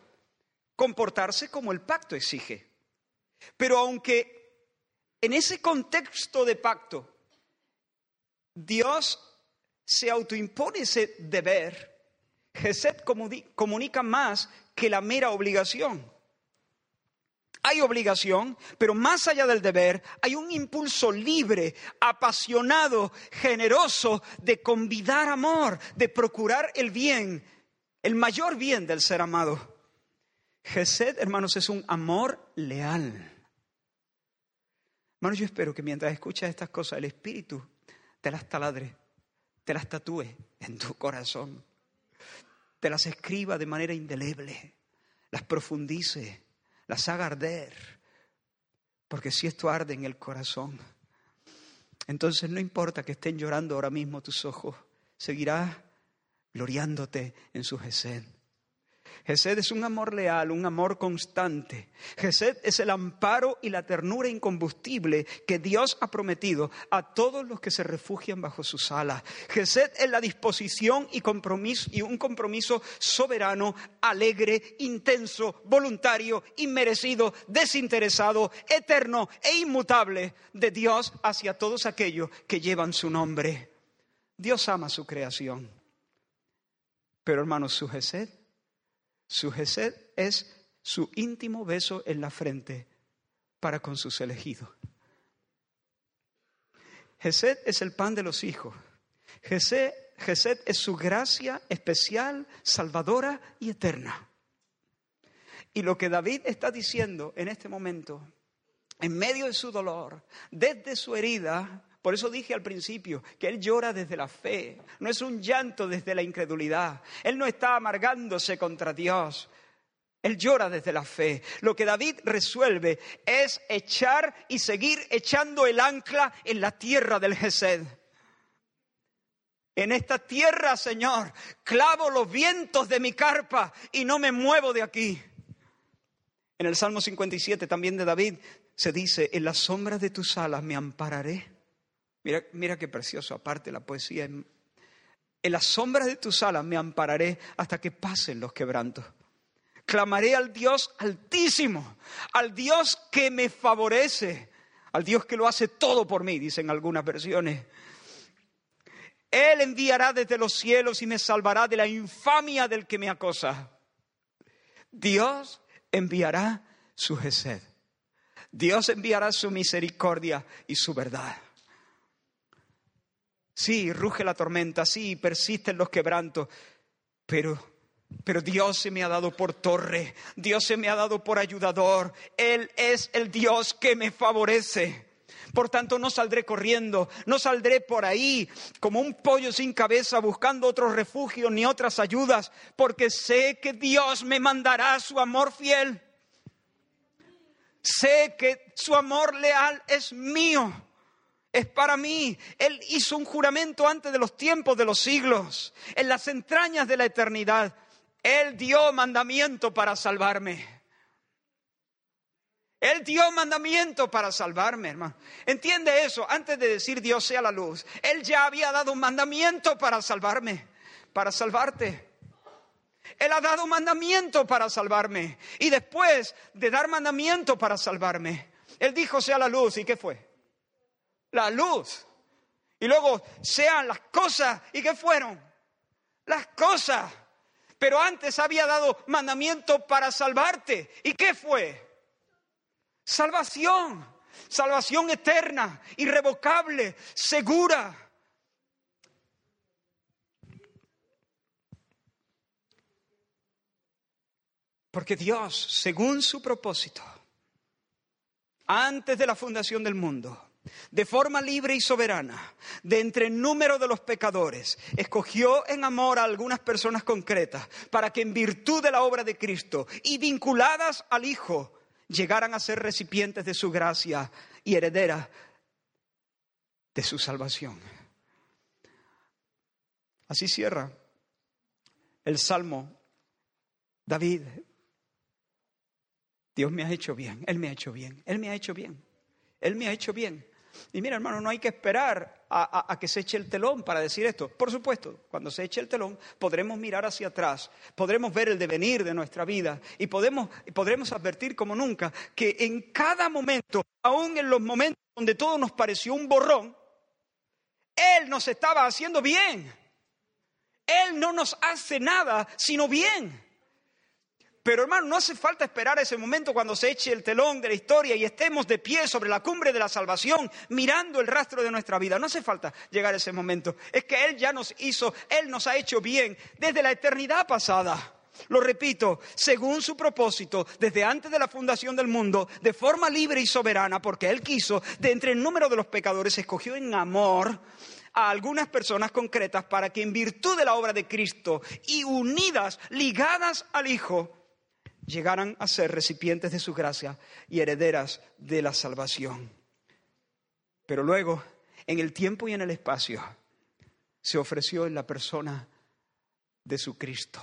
comportarse como el pacto exige. Pero aunque en ese contexto de pacto Dios se autoimpone ese deber, Gesed comunica más que la mera obligación. Hay obligación, pero más allá del deber, hay un impulso libre, apasionado, generoso de convidar amor, de procurar el bien, el mayor bien del ser amado. Gesed, hermanos, es un amor leal. Hermanos, yo espero que mientras escuchas estas cosas, el Espíritu te las taladre, te las tatúe en tu corazón, te las escriba de manera indeleble, las profundice, las haga arder, porque si esto arde en el corazón, entonces no importa que estén llorando ahora mismo tus ojos, seguirás gloriándote en su gesed Gesed es un amor leal, un amor constante. Gesed es el amparo y la ternura incombustible que Dios ha prometido a todos los que se refugian bajo sus alas. Gesed es la disposición y, compromiso, y un compromiso soberano, alegre, intenso, voluntario, inmerecido, desinteresado, eterno e inmutable de Dios hacia todos aquellos que llevan su nombre. Dios ama su creación. Pero hermanos, su Gesed su gesed es su íntimo beso en la frente para con sus elegidos. Gesed es el pan de los hijos. Gesed, es su gracia especial, salvadora y eterna. Y lo que David está diciendo en este momento, en medio de su dolor, desde su herida, por eso dije al principio que Él llora desde la fe, no es un llanto desde la incredulidad. Él no está amargándose contra Dios. Él llora desde la fe. Lo que David resuelve es echar y seguir echando el ancla en la tierra del Gesed. En esta tierra, Señor, clavo los vientos de mi carpa y no me muevo de aquí. En el Salmo 57 también de David se dice, en la sombra de tus alas me ampararé. Mira, mira qué precioso, aparte la poesía. En, las sombras de tus alas me ampararé hasta que pasen los quebrantos. Clamaré al Dios altísimo, al Dios que me favorece, al Dios que lo hace todo por mí, dicen algunas versiones. Él enviará desde los cielos y me salvará de la infamia del que me acosa. Dios enviará su gesed. Dios enviará su misericordia y su verdad. Sí, ruge la tormenta, sí, persisten los quebrantos, pero pero Dios se me ha dado por torre, Dios se me ha dado por ayudador, Él es el Dios que me favorece. Por tanto, no saldré corriendo, no saldré por ahí como un pollo sin cabeza buscando otros refugios ni otras ayudas, porque sé que Dios me mandará su amor fiel. Sé que su amor leal es mío es para mí. Él hizo un juramento antes de los tiempos de los siglos, en las entrañas de la eternidad. Él dio mandamiento para salvarme. Él dio mandamiento para salvarme, hermano. ¿Entiende eso? Antes de decir Dios sea la luz, Él ya había dado un mandamiento para salvarme, para salvarte. Él ha dado un mandamiento para salvarme. Y después de dar mandamiento para salvarme, Él dijo sea la luz. ¿Y qué fue? La luz. Y luego sean las cosas. ¿Y qué fueron? Las cosas. Pero antes había dado mandamiento para salvarte. ¿Y qué fue? Salvación. Salvación eterna, irrevocable, segura. Porque Dios, según su propósito, antes de la fundación del mundo, de forma libre y soberana, de entre el número de los pecadores, escogió en amor a algunas personas concretas para que en virtud de la obra de Cristo y vinculadas al Hijo llegaran a ser recipientes de su gracia y herederas de su salvación. Así cierra el Salmo David. Dios me ha hecho bien, Él me ha hecho bien, Él me ha hecho bien, Él me ha hecho bien. Y mira, hermano, no hay que esperar a, que se eche el telón para decir esto. Por supuesto, cuando se eche el telón, podremos mirar hacia atrás, podremos ver el devenir de nuestra vida y podremos advertir como nunca que en cada momento, aún en los momentos donde todo nos pareció un borrón, Él nos estaba haciendo bien. Él no nos hace nada sino bien. Pero hermano, no hace falta esperar ese momento cuando se eche el telón de la historia y estemos de pie sobre la cumbre de la salvación, mirando el rastro de nuestra vida. No hace falta llegar a ese momento. Es que Él ya nos hizo, Él nos ha hecho bien desde la eternidad pasada. Lo repito, según su propósito, desde antes de la fundación del mundo, de forma libre y soberana, porque Él quiso, de entre el número de los pecadores, escogió en amor a algunas personas concretas para que en virtud de la obra de Cristo y unidas, ligadas al Hijo, llegaran a ser recipientes de su gracia y herederas de la salvación. Pero luego, en el tiempo y en el espacio, se ofreció en la persona de su Cristo,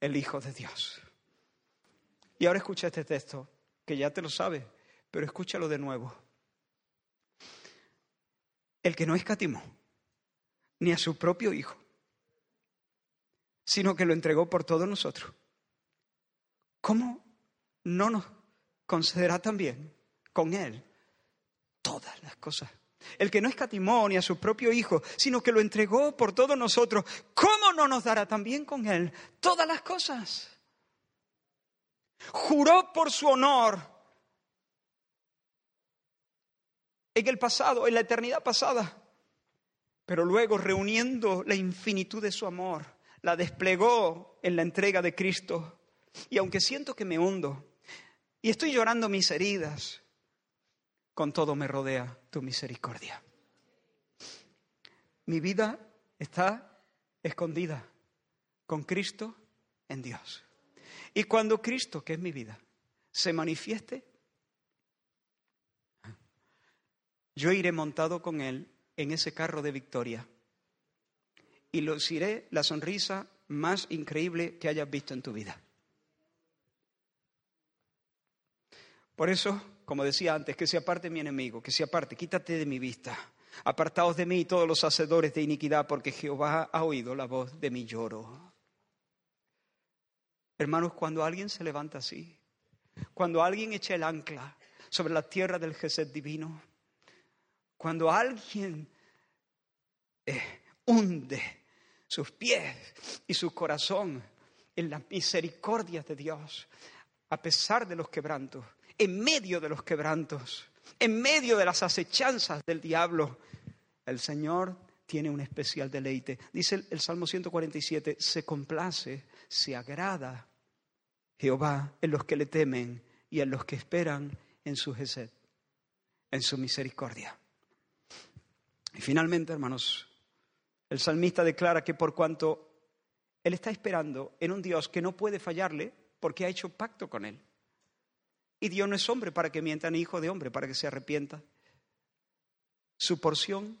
el Hijo de Dios. Y ahora escucha este texto, que ya te lo sabes, pero escúchalo de nuevo. El que no escatimó ni a su propio Hijo, sino que lo entregó por todos nosotros ¿cómo no nos concederá también con Él todas las cosas? El que no escatimó ni a su propio Hijo, sino que lo entregó por todos nosotros, ¿cómo no nos dará también con Él todas las cosas? Juró por su honor en el pasado, en la eternidad pasada, pero luego reuniendo la infinitud de su amor, la desplegó en la entrega de Cristo y aunque siento que me hundo y estoy llorando mis heridas, con todo me rodea tu misericordia. Mi vida está escondida con Cristo en Dios. Y cuando Cristo, que es mi vida, se manifieste, yo iré montado con Él en ese carro de victoria y luciré la sonrisa más increíble que hayas visto en tu vida. Por eso, como decía antes, que se aparte mi enemigo, que se aparte, quítate de mi vista. Apartaos de mí todos los hacedores de iniquidad, porque Jehová ha oído la voz de mi lloro. Hermanos, cuando alguien se levanta así, cuando alguien echa el ancla sobre la tierra del Gesed divino, cuando alguien eh, hunde sus pies y su corazón en las misericordias de Dios, a pesar de los quebrantos, en medio de los quebrantos, en medio de las acechanzas del diablo, el Señor tiene un especial deleite. Dice el, Salmo 147, se complace, se agrada Jehová en los que le temen y en los que esperan en su gesed, en su misericordia. Y finalmente, hermanos, el salmista declara que por cuanto él está esperando en un Dios que no puede fallarle, porque ha hecho pacto con él. Y Dios no es hombre para que mienta, ni hijo de hombre para que se arrepienta. Su porción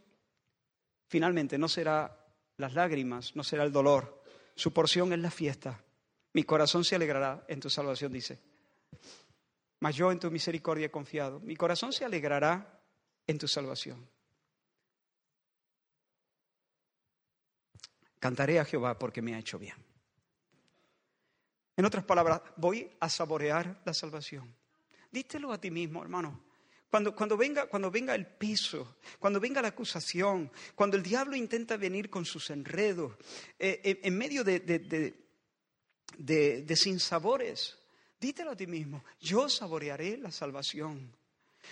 finalmente no será las lágrimas, no será el dolor. Su porción es la fiesta. Mi corazón se alegrará en tu salvación, dice. Mas yo en tu misericordia he confiado. Mi corazón se alegrará en tu salvación. Cantaré a Jehová porque me ha hecho bien. En otras palabras, voy a saborear la salvación. Dítelo a ti mismo, hermano. Cuando, cuando, venga, cuando venga el peso, cuando venga la acusación, cuando el diablo intenta venir con sus enredos, eh, en, medio de, de, de sinsabores, dítelo a ti mismo, yo saborearé la salvación.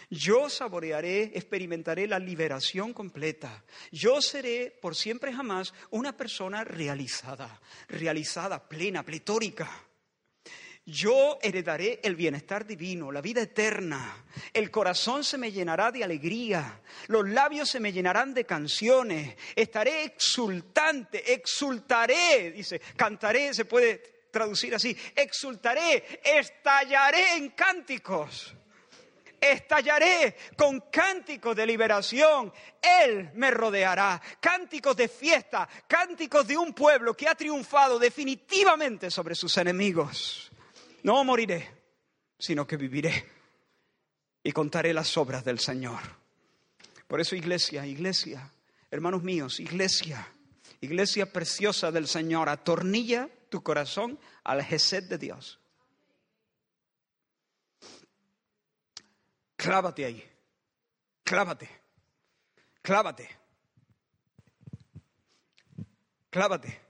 Yo saborearé, experimentaré la liberación completa. Yo seré por siempre jamás una persona realizada, realizada, plena, pletórica. Yo heredaré el bienestar divino, la vida eterna. El corazón se me llenará de alegría. Los labios se me llenarán de canciones. Estaré exultante, exultaré, dice, cantaré, se puede traducir así, exultaré, estallaré en cánticos estallaré con cánticos de liberación. Él me rodeará. Cánticos de fiesta, cánticos de un pueblo que ha triunfado definitivamente sobre sus enemigos. No moriré, sino que viviré y contaré las obras del Señor. Por eso, iglesia, iglesia, hermanos míos, iglesia, iglesia preciosa del Señor, atornilla tu corazón al Gesed de Dios. Clávate ahí. Clávate. Clávate. Clávate.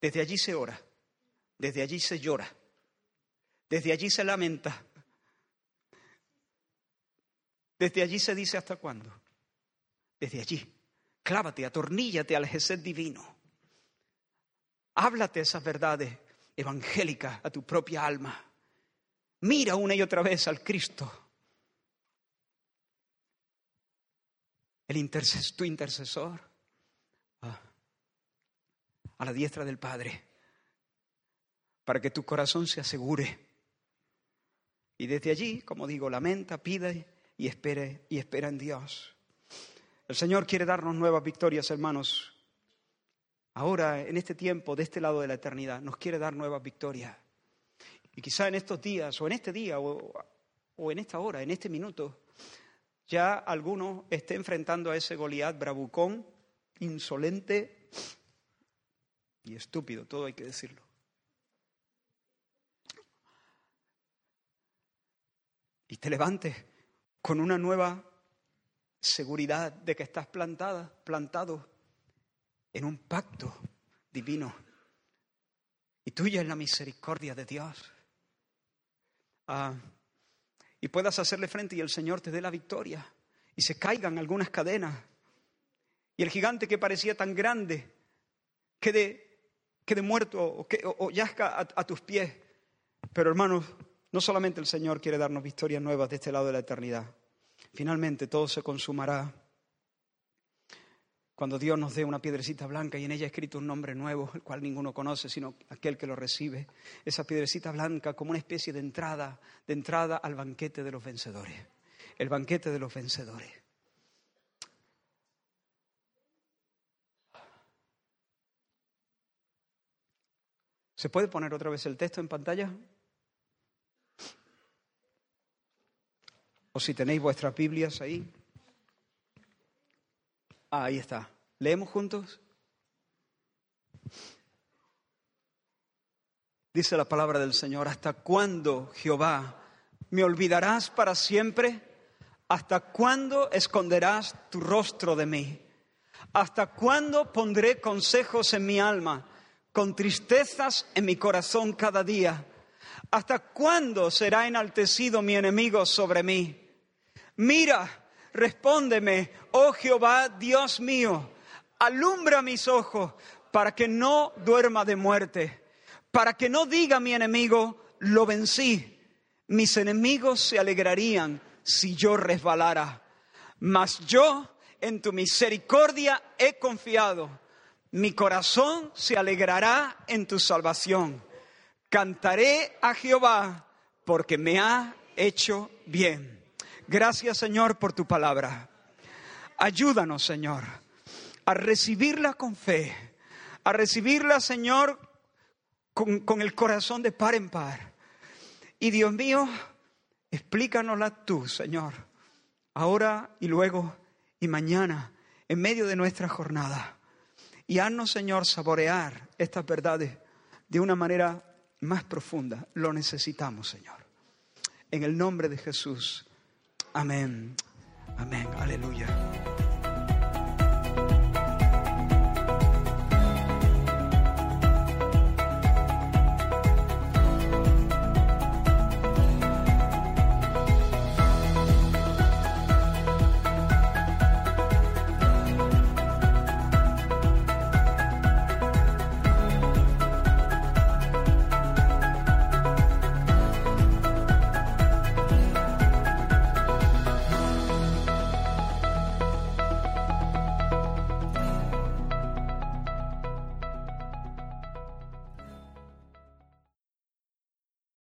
Desde allí se ora. Desde allí se llora. Desde allí se lamenta. Desde allí se dice hasta cuándo. Desde allí. Clávate, atorníllate al Jesús divino. Háblate esas verdades evangélicas a tu propia alma. Mira una y otra vez al Cristo el tu intercesor, ah, a la diestra del Padre, para que tu corazón se asegure. Y desde allí, como digo, lamenta, pide y espere y espera en Dios. El Señor quiere darnos nuevas victorias, hermanos. Ahora, en este tiempo, de este lado de la eternidad, nos quiere dar nuevas victorias. Y quizá en estos días, o en este día, o, o en esta hora, en este minuto, ya alguno esté enfrentando a ese Goliat bravucón, insolente y estúpido, todo hay que decirlo. Te levantes con una nueva seguridad de que estás plantada, plantado en un pacto divino. Y tuya es la misericordia de Dios. Ah, y puedas hacerle frente y el Señor te dé la victoria y se caigan algunas cadenas y el gigante que parecía tan grande quede, quede muerto o, que, o, yazca a, tus pies. Pero hermanos, no solamente el Señor quiere darnos victorias nuevas de este lado de la eternidad, finalmente todo se consumará cuando Dios nos dé una piedrecita blanca y en ella escrito un nombre nuevo, el cual ninguno conoce sino aquel que lo recibe, esa piedrecita blanca como una especie de entrada, de entrada al banquete de los vencedores, el banquete de los vencedores. ¿Se puede poner otra vez el texto en pantalla? O si tenéis vuestras Biblias ahí. Ah, ahí está. ¿Leemos juntos? Dice la palabra del Señor, ¿hasta cuándo, Jehová, me olvidarás para siempre? ¿Hasta cuándo esconderás tu rostro de mí? ¿Hasta cuándo pondré consejos en mi alma, con tristezas en mi corazón cada día? ¿Hasta cuándo será enaltecido mi enemigo sobre mí? Mira, Respóndeme, oh Jehová, Dios mío, alumbra mis ojos para que no duerma de muerte, para que no diga mi enemigo, lo vencí. Mis enemigos se alegrarían si yo resbalara, mas yo en tu misericordia he confiado. Mi corazón se alegrará en tu salvación. Cantaré a Jehová porque me ha hecho bien. Gracias Señor por tu palabra. Ayúdanos Señor a recibirla con fe, a recibirla Señor con, el corazón de par en par. Y Dios mío, explícanosla tú Señor, ahora y luego y mañana, en medio de nuestra jornada. Y haznos Señor saborear estas verdades de una manera más profunda. Lo necesitamos Señor. En el nombre de Jesús. Amén. Amén. Aleluya.